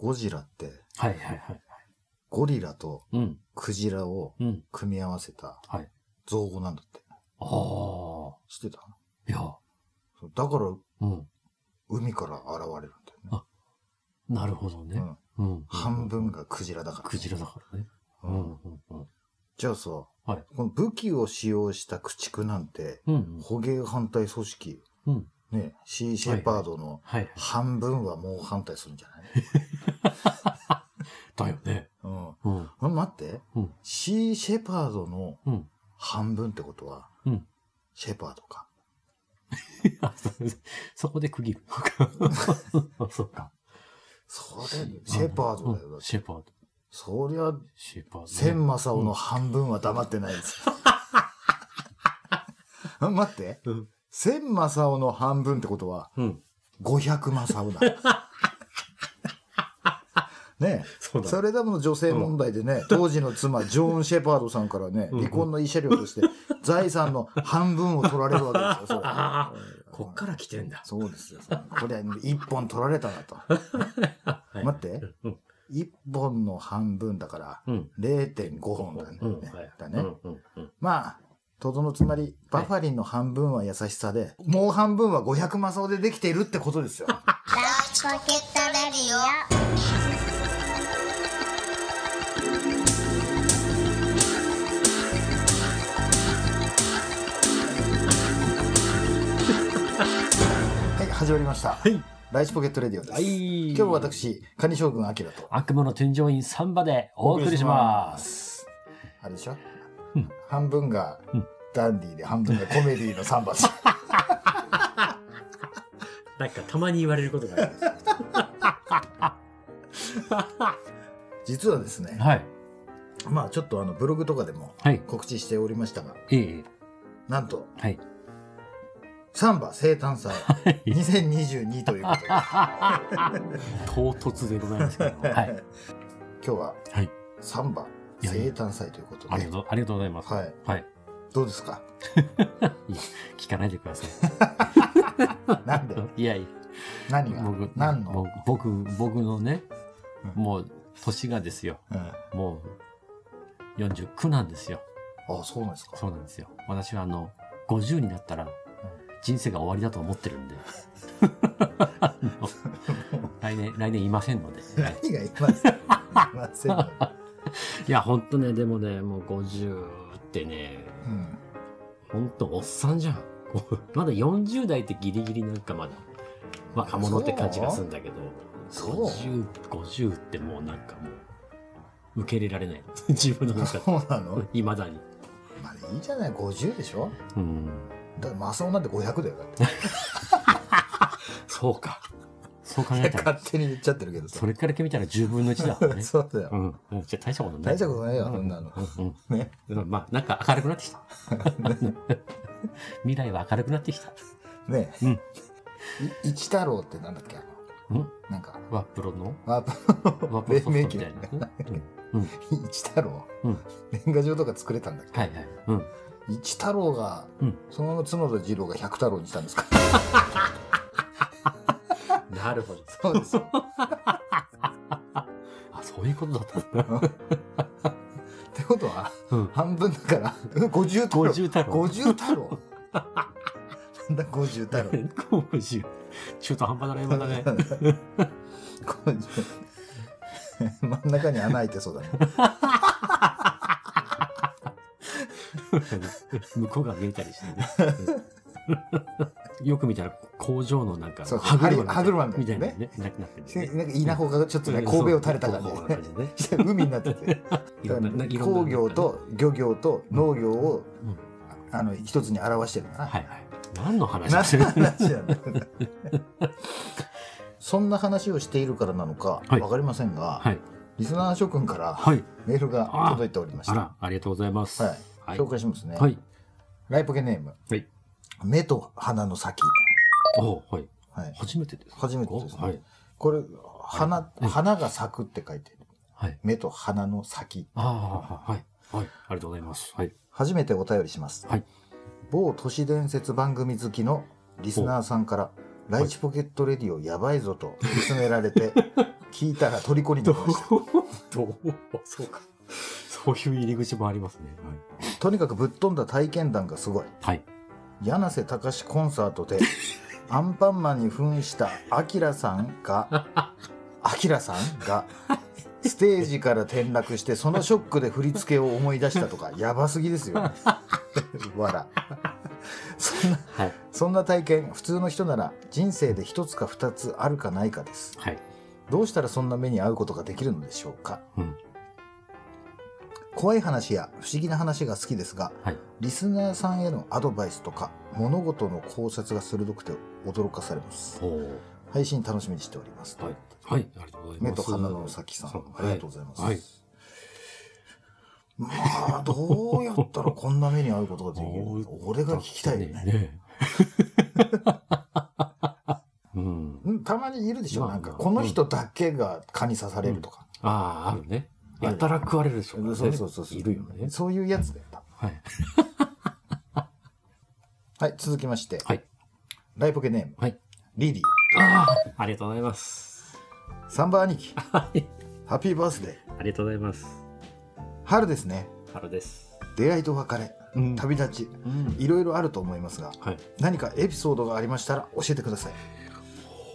ゴジラって、はいはいはい。ゴリラとうん。クジラをうん。組み合わせたはい。造語なんだって。ああ。知ってた？いや。だから、うん。海から現れるんだよね。なるほどね。うん。うん。半分がクジラだから。クジラだからね。ううんん。うん。うん。じゃあさ、はいこの武器を使用した駆逐なんて、うん。捕鯨反対組織、うん。ね、シー・シェパードのはい。半分はもう反対するんじゃない、だよね。うんうん。あ待って、うんシー・シェパードのうん。半分ってことは、うんシェパードか？あそ そこで区切る。そうか。それ、シェパードだよ。シェパード。そりゃ、シェパードね。千正雄の半分は黙ってないです。あ待って。うん。千正雄の半分ってことは、うん。500正雄だ。ねそうだ。それでも女性問題でね、当時の妻、ジョーン・シェパードさんからね、うん離婚の慰謝料として、財産の半分を取られるわけですよ、それあこっから来てんだ。そうですよ。これ、一本取られたなと。はい待って。うん。一本の半分だから、うん。0.5本だね。うん。はい。だね。うん。うん。うん。まあ、とどのつまり、バファリンの半分は優しさで、もう半分は500マサオでできているってことですよ。ラジポケットレディオはい、始まりました。はい。ライチポケットレディオです。はい。今日は私、カニ将軍アキラと悪魔の添乗員サンバでお送りします。す。あれでしょ、うん半分がうんダンディーで半分がコメディーの3番です。なんかたまに言われることがあ 実はですねる。、はい。まあちょっとあのブログとかでもはい。告知しておりましたが、ええ。なんと、はい。サンバ生誕祭2022ということで、唐突でございますけど。はい。今日ははい。サンバ生誕祭ということでありが、とう、ありがとうございます。はい。はい。どうですか？聞かないでくださ なんで？い。いやいや。何が？僕、何の、僕、僕僕のね、うんもう、年がですよ。うんもう、49なんですよ。あ、そうなんですか？そうなんですよ。私はあの、50になったら、人生が終わりだと思ってるんで。あの来年、来年いませんので。はい何がいますいませんよ いや、ほんとね、でもね、もう50ってね、うんほんとおっさんじゃん。まだ40代ってギリギリなんかまだ若者って感じがするんだけど、そう50、50ってもうなんかもう、受け入れられない。自分の中で。そうなの？いまだに。まあいいじゃない、50でしょ？うん。だマサオなんて500だよ、だって。そうか。そう考えたら、勝手に言っちゃってるけどさ。それから見たら10分の1だね。そうだよ。うん。うんじゃあ大したことない。大したことないようんそんなのうんね。うん。まあ、なんか明るくなってきた。未来は明るくなってきた。ねうん。い一太郎ってなんだっけ？あうんの、なんか、ワップロの？ワップロ黎明期みたいな。一太郎？うん年賀状とか作れたんだっけ？はいはい。うん。一太郎がうん、その角田二郎が百太郎にしたんですか？なるほど。そうですよ。あ、そういうことだったんだ。ってことは、うん。半分だから、50太郎。50太郎。50太郎なんだ50太郎。50。中途半端だね、今だね。50真ん中に穴開いてそうだね。向こうが見えたりしてね。よく見たら工場のなんか歯車みたいないねなねなくなってるね。なんか稲穂がちょっとね、神戸を垂れた感じでね海になってて。工業と漁業と農業をうんあの一つに表してるな。はいはい。何の話何のそんな話をしているからなのかはいわかりませんが、はい。リスナー諸君からはい。メールが届いておりました。あら、ありがとうございます。はいはい。紹介しますね。はい。ライポケネーム、はい。目と鼻の先。おはい。はい、初めてですか？初めてですねはい。これ、花、はい花が咲くって書いてる。はい。目と鼻の先。ああ、はい。はい。ありがとうございます。はい。初めてお便りします。はい。某都市伝説番組好きのリスナーさんから、ライチポケットレディオやばいぞと勧められて、聞いたら虜になりました。どうそうか。そういう入り口もありますね。とにかくぶっ飛んだ体験談がすごい。はい。柳瀬隆コンサートでアンパンマンに扮したアキラさんが アキラさんがステージから転落してそのショックで振り付けを思い出したとかやばすぎですよ。わら。そんなはい。そんな体験普通の人なら人生で一つか二つあるかないかです。はい。どうしたらそんな目に遭うことができるのでしょうか？うん。怖い話や不思議な話が好きですがはい。リスナーさんへのアドバイスとか物事の考察が鋭くて驚かされます配信楽しみにしております、はい。はい。ありがとうございます。目と鼻の先さんありがとうございます、はい。まあどうやったらこんな目に遭うことができる俺が聞きたいよねね。うん。うんたまにいるでしょ、まあなんかこの人だけが蚊に刺されるとか、ああ、あるね。やたら食われる人がねそうそうそうそういるよね。そういうやつだよはい。はい続きまして、はい。ライポケネームはい。リリーああ、ありがとうございます。サンバ兄貴 はい。ハッピーバースデーありがとうございます。春ですね春です。出会いと別れうん旅立ちうん。いろいろあると思いますがはい。何かエピソードがありましたら教えてください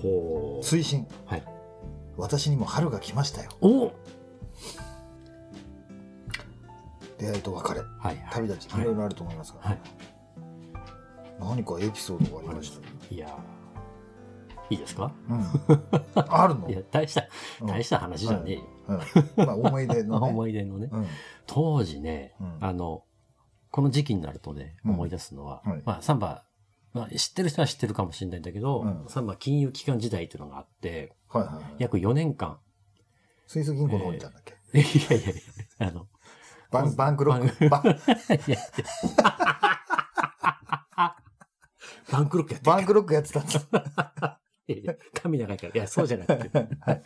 ほう。推進はい。私にも春が来ましたよお出会いと別れはい。旅立ちはいいろいろあると思いますが、はい。何かエピソードがありました？らいやー。いいですか？うん、あるの？いや、大した、うん。大した話じゃねえよ。うんまあ思い出の、ね、思い出のね。うん。当時ね、うん。あの、この時期になるとね、うん。思い出すのは、はい。まあ、サンバ、まあ、知ってる人は知ってるかもしれないんだけど、うん。サンバ金融機関時代っていうのがあって、はいはいはい。約4年間、スイス銀行の方にいたんだっけ、いやいやいや、あの、バンバンクロック。バンバン。クロックやってバンクロックやってたんだ いやいや髪長いから。いや、そうじゃなくて。あの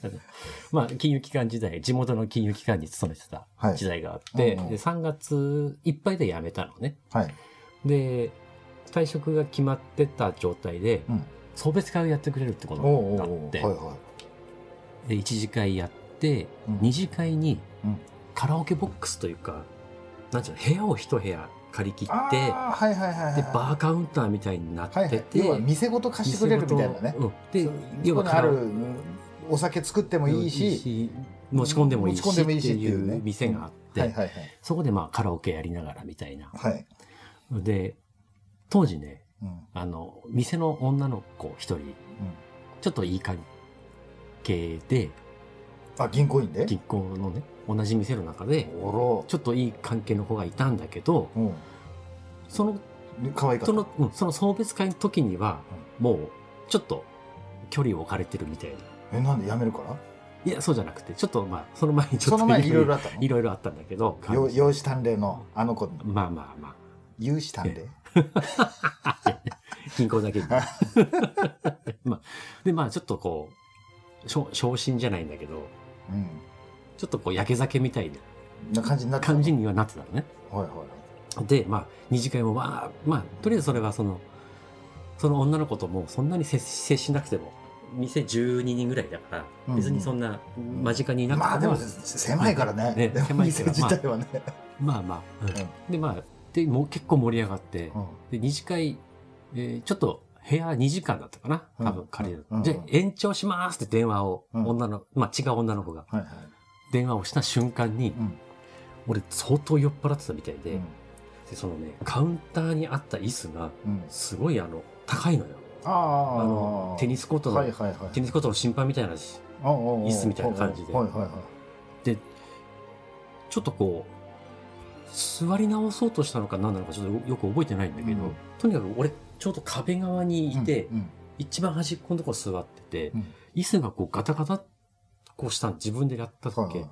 まあ、金融機関時代、地元の金融機関に勤めてたはい。時代があって、うんうん。で3月いっぱいで辞めたのね。はい、で、退職が決まってた状態で、うん、送別会をやってくれるってことおうおになって、うおうはいはで、1次会やって、うん。2次会にうんカラオケボックスというか、なんていうの、部屋を一部屋借り切いって、あーはいはいはいはいで、バーカウンターみたいになってはいはい、て、要は店ごと貸してくれるみたいなね。店ごとうん、でそ、要はカラオそこにあるうんお酒作ってもいいし、持ち込んでもいいし持ち込んでもいいしっていっていうね。う店があって、はいはいはいそこでまあカラオケやりながらみたいな。はい、で、当時ね、うん。あの、店の女の子一人、ちょっといい関係で、あ銀行員で？銀行のね、同じ店の中で、ちょっといい関係の子がいたんだけど、うん。その、で可愛かった。その、うんその送別会の時には、もう、ちょっと距離を置かれてるみたいな。えなんで辞めるから？いや、そうじゃなくて、ちょっとまあ、その前にちょっとその前にいろいろあったの？いろいろあったんだけど、よ養子探偵のあの子。まあまあまあ。有子探偵？銀行だけに。まあ、で、まあ、ちょっとこう、昇進じゃないんだけど、うん。ちょっとこう、焼け酒みたいな。な感じにな感じにはなってたのね。はいはい。で、まあ、二次会も、まあ、まあ、とりあえずそれはその、その女の子ともそんなに接接しなくても、店12人ぐらいだから、うん別にそんな間近にいなくても、まあでも狭いからね。ね狭いから。店自体はね、まあまあ、うん。うん。で、まあ、で、もう結構盛り上がって、うん。で、二次会、えーちょっと部屋2時間だったかな多分借りる。うん。で、延長しますって電話を、うん。女の、まあ違う女の子が電話をした瞬間に、うん。俺相当酔っ払ってたみたいで、うん。でそのね、カウンターにあった椅子が、うん。すごいあの、高いのよ。あの、テニスコートの、テニスコートの審判みたいな、椅椅子みたいな感じで。で、ちょっとこう、座り直そうとしたのか何なのかちょっとよく覚えてないんだけど、うん。とにかく俺、ちょうど壁側にいて、うん一番端っこのとこ座ってて、うん。椅子がこうガタガタこうしたん自分でやった時、はいはい。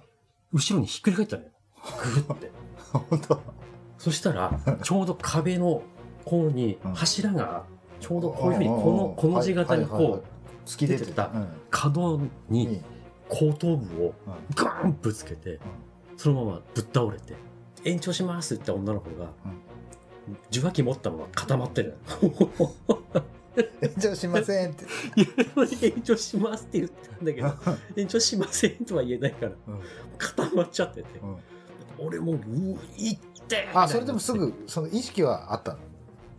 後ろにひっくり返ったのよ。ぐるって。本当。そしたら、ちょうど壁の方にうん。柱が、ちょうどこういうふうに、うんうん。うんこの、この字型にこう、突き出てたうん。角に後頭部をうん。ガーンぶつけて、そのままぶっ倒れて、延長しますって言った女の子が、受話器持ったまま固まってる。の。延長しませんって、延長しますって言ったんだけど、延長しませんとは言えないから、うん。固まっちゃってて。うん。俺もう、ういって。あそれでもすぐその意識はあった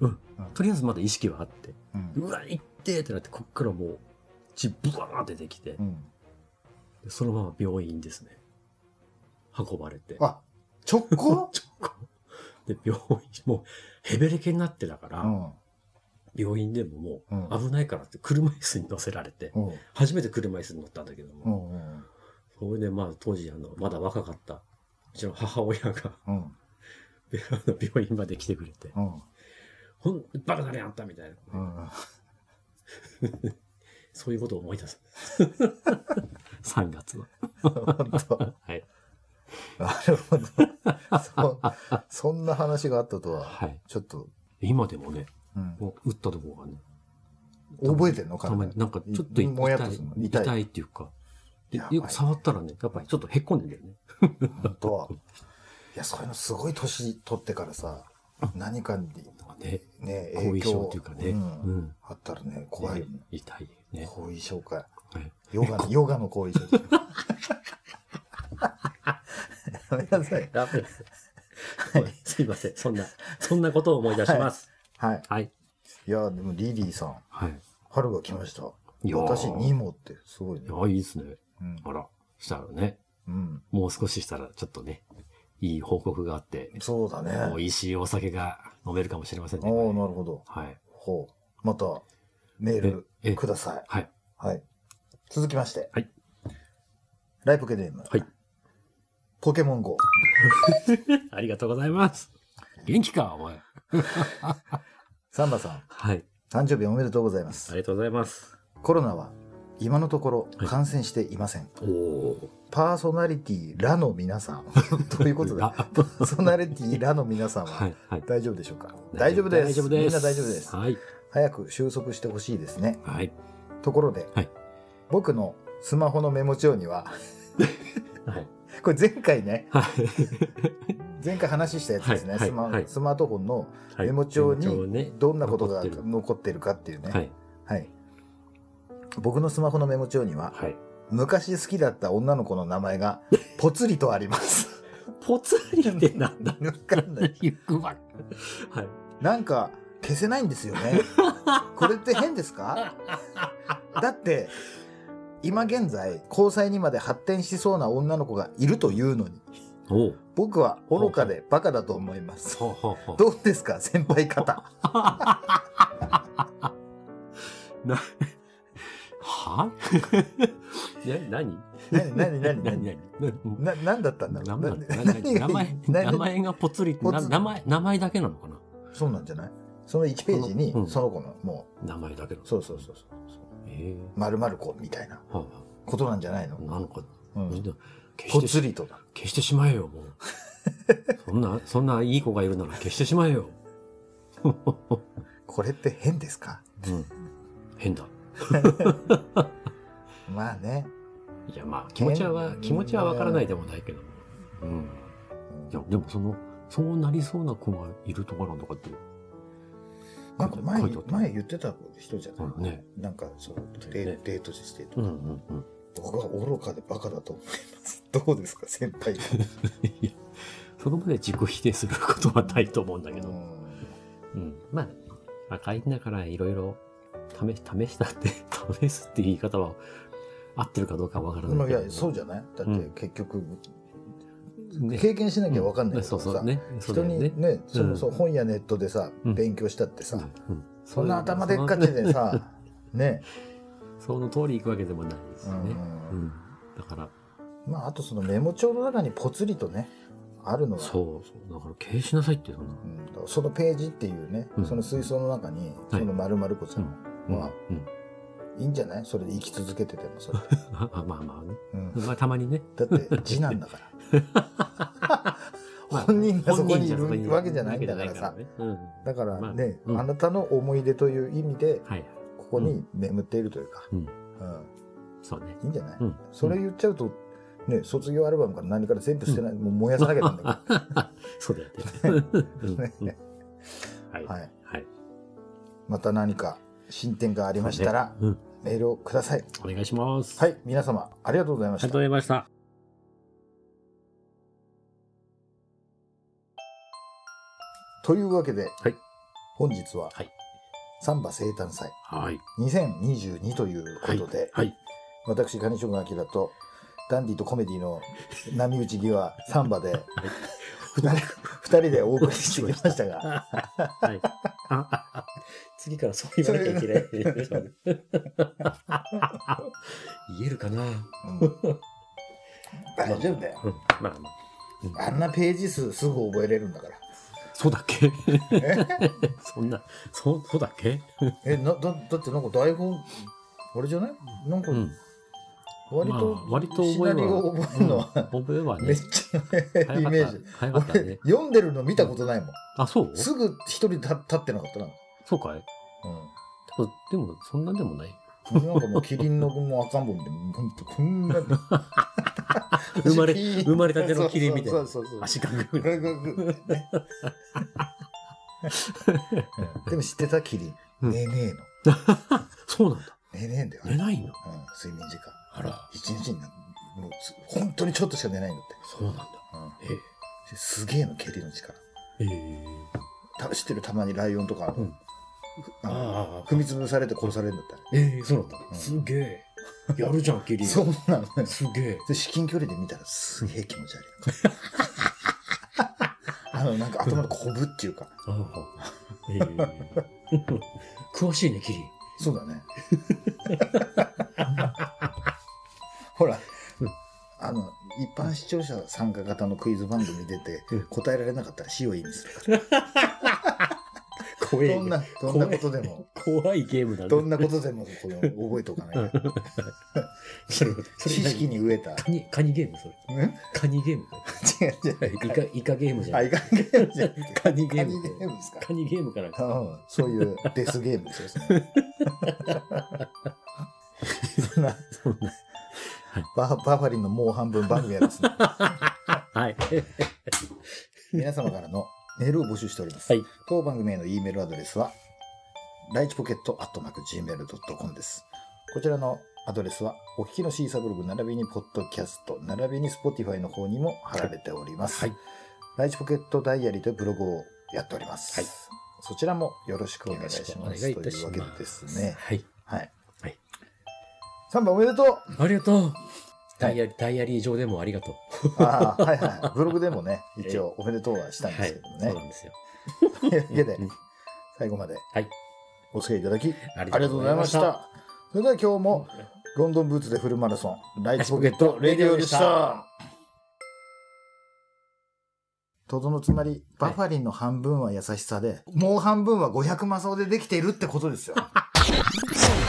の、とりあえずまだ意識はあって、うん。うわ、いってってなって、こっからもう、血ブワーって出てきて、そのまま病院ですね。運ばれて。あ直行、直行。で、病院、もう、ヘベレケになってだから、うん。病院でももう危ないからって車椅子に乗せられて、うん。初めて車椅子に乗ったんだけどうも、んうん。それでまあ、当時、あの、まだ若かった、うちの母親が、病院まで来てくれて、うん。ほん、バカだね、あんたみたいな。うん。そういうことを思い出す。3月は。はい。なるほど。そそんな話があったとははい。ちょっと、今でもね、うん。打ったところがね、覚えてんの？かたまになんかちょっと痛いもやっと痛い。痛いっていうか、でよく触ったらね、やっぱりちょっとへっこんでんだよね。本当いやそういうのすごい年取ってからさ何かにね、ね後遺症っていうかね。うん。うん。あったらね怖いよね。ね痛いね。後遺症か。はい。ヨガのヨガの後遺症やめなさいダメです。すいません。そんな、そんなことを思い出します。はいはい。いやでもリリーさんはい。春が来ましたいやー私にもってすごいねいや、いいですね。うんあら、したらね、うんもう少ししたらちょっとね、いい報告があって、そうだね美味しいお酒が飲めるかもしれませんね。おおなるほどはい。ほうまたメールええくださいはい。はい続きましてはい。ライポケネームはい。ポケモン GO ありがとうございます。元気か、お前。サンバさんはい。誕生日おめでとうございますありがとうございます。コロナは今のところはい感染していません、おお。パーソナリティらの皆さん どういうことだあパーソナリティらの皆さんは。はいはい。大丈夫でしょうか？大丈夫です大丈夫です。みんな大丈夫ですはい。早く収束してほしいですねはい。ところで、はい僕のスマホのメモ帳にははい。これ前回ねはい。前回話したやつですね、スマはい。スマートフォンのはい。メモ帳にどんなことが残ってる。かっていうね、はい。はい。僕のスマホのメモ帳にははい。昔好きだった女の子の名前がぽつりとあります。ぽつりってなんだ？わかんない。はい。なんか消せないんですよね。これって変ですか？だって今現在交際にまで発展しそうな女の子がいるというのに。僕は愚かでバカだと思います。どうですか先輩方？な、は？ね、何？何何何何？何何？だったんだろ名う名前、名前、がぽつり名前、名前だけなのかな？そうなんじゃない？その1ページにうん。その子のも名前だけそうそうそうそう。ええまるまる子みたいなはことなんじゃないの？あ、なのかな。うん消ぽしてし、つりとだ消してしまえよ、もう。そんな、そんないい子がいるなら消してしまえよ。これって変ですか？うん。変だ。まあねいや、まあ、気持ちは気持ちはわからないでもないけども。うん。いや、でもその、そうなりそうな子がいるとかなんとかって。なんか前前言ってた人じゃない、うんね。なんかそうねデデートしてとか、うんうんうん。僕は愚かでバカだと思います どうですか先輩いや、そこまで自己否定することはないと思うんだけど。うんうん。まあ、若いんだからいろいろ試し、試したって、試すっていう言い方は合ってるかどうかわからないけど。まあいやそうじゃない？だってうん結局、ね経験しなきゃ分かんないけどさ、そうそうね。そう人にね。そのそ本やネットでさ、うん。勉強したってさ、うん。そんな頭でっかちでさね、その通り行くわけでもないですね。うん。だから、まああとそのメモ帳の中にぽつりとねあるのがそうそう。だから消しなさいっていうのな。うん。そのページっていうね、うん。その水槽の中にはい。その丸々子ちゃん、まあうん。いいんじゃない？それで生き続けててもそれ、あ あまあまあね。うん。まあたまにね。だって次男だから。本人がそこにいるわけじゃないんだからさ。だからまあね、うん。あなたの思い出という意味ではい。ここに眠っているというか、そうね。いいんじゃない、うん。それ言っちゃうと、ね、卒業アルバムから何から全部捨てない、もう燃やさなきゃなんだ そうだよね。はい。けど、はい、はい。また何か進展がありましたら、うん。メールをください。お願いします。はい、皆様、ありがとうございましたありがとうご。ざいました。というわけで、はい本日は、はいサンバ生誕祭はい。2022ということで、はい。私、カニショと、ダンディとコメディの波打ち際、サンバで、二人二人でお送りしてきましたが、はい。あ次からそう言わなきゃいけない。言えるかな？うん大丈夫だよ。うん。まあまあ。あんなページ数すぐ覚えれるんだから。そうだっけ？え？そんな、そう、そうだっけ？えなだだってなんか台本、あれじゃない？なんかうん。割と、まあ割と覚えは覚えるのは、覚えはねめっ、ちゃイメージ。ね俺。読んでるの見たことないもん。あ、そう？すぐ一人立立ってなかったな。そうかい？でも、そんなんでもない。うん。なんかもうキリンのもう赤ん坊みたいな。ほんと、こんな。生まれ 生まれたてのキリンみたいなそうそうそう。足がぐグる。グググねでも知ってた？キリン。うん寝ねえ そうなんだ。の。寝ねえんだよ。寝ないの？うん、睡眠時間。あら、一日になもうつ本当にちょっとしか寝ないんだって。そうなんだ。うんえすげえの、蹴りの力。え。えた知ってる？たまにライオンとか、うんあ踏み潰されて殺されるんだったええ、そうなんだう。んすげえ。やるじゃん、キリン。そうなのよ。すげえ。で至近距離で見たらすげえ気持ち悪い。あの、なんか頭のこぶっていうか。ああ。ええ。詳しいね、キリン。そうだね。ほらうん、あの、一般視聴者参加型のクイズ番組出てうん答えられなかったら死を意味するから。怖いどんな、どんなことでも、怖いゲームだね。どんなことでもこの覚えておかないと。それ、それ知識に飢えた。カニ、カニゲーム？それ。んカニゲーム？違う違う。イカ、イカゲームじゃあ、ないいかんゲームじゃなカニゲームカニゲームですか。カニゲームから。うん、そういうデスゲームですよ。そんなそんな。ババファリンのもう半分番組はですね、はい。皆様からのメールを募集しております。はい。当番組への E メールアドレスは、ライチポケットアットマーク Gmail.com です。こちらのアドレスは、お聞きのシーサーブログ並びにポッドキャスト、並びに Spotify の方にも貼られております。はい。ライチポケットダイアリーというブログをやっております。はいそちらもよろしくお願いします。いたしますというわけでですね。はい。はい。はい。3番おめでとうありがとう。ダイアリー、ダイアリー上でもありがとう。ああ、はいはい。ブログでもね、一応おめでとうはしたんですけどもね。そうなんですよ。というわけでうん、最後まではい。お付き合いいただき、ありがとうございました。それでは今日も、ロンドンブーツでフルマラソン、ライチポケットレディオでした。とどのつまり、バファリンの半分は優しさで、もう半分は500マソでできているってことですよ。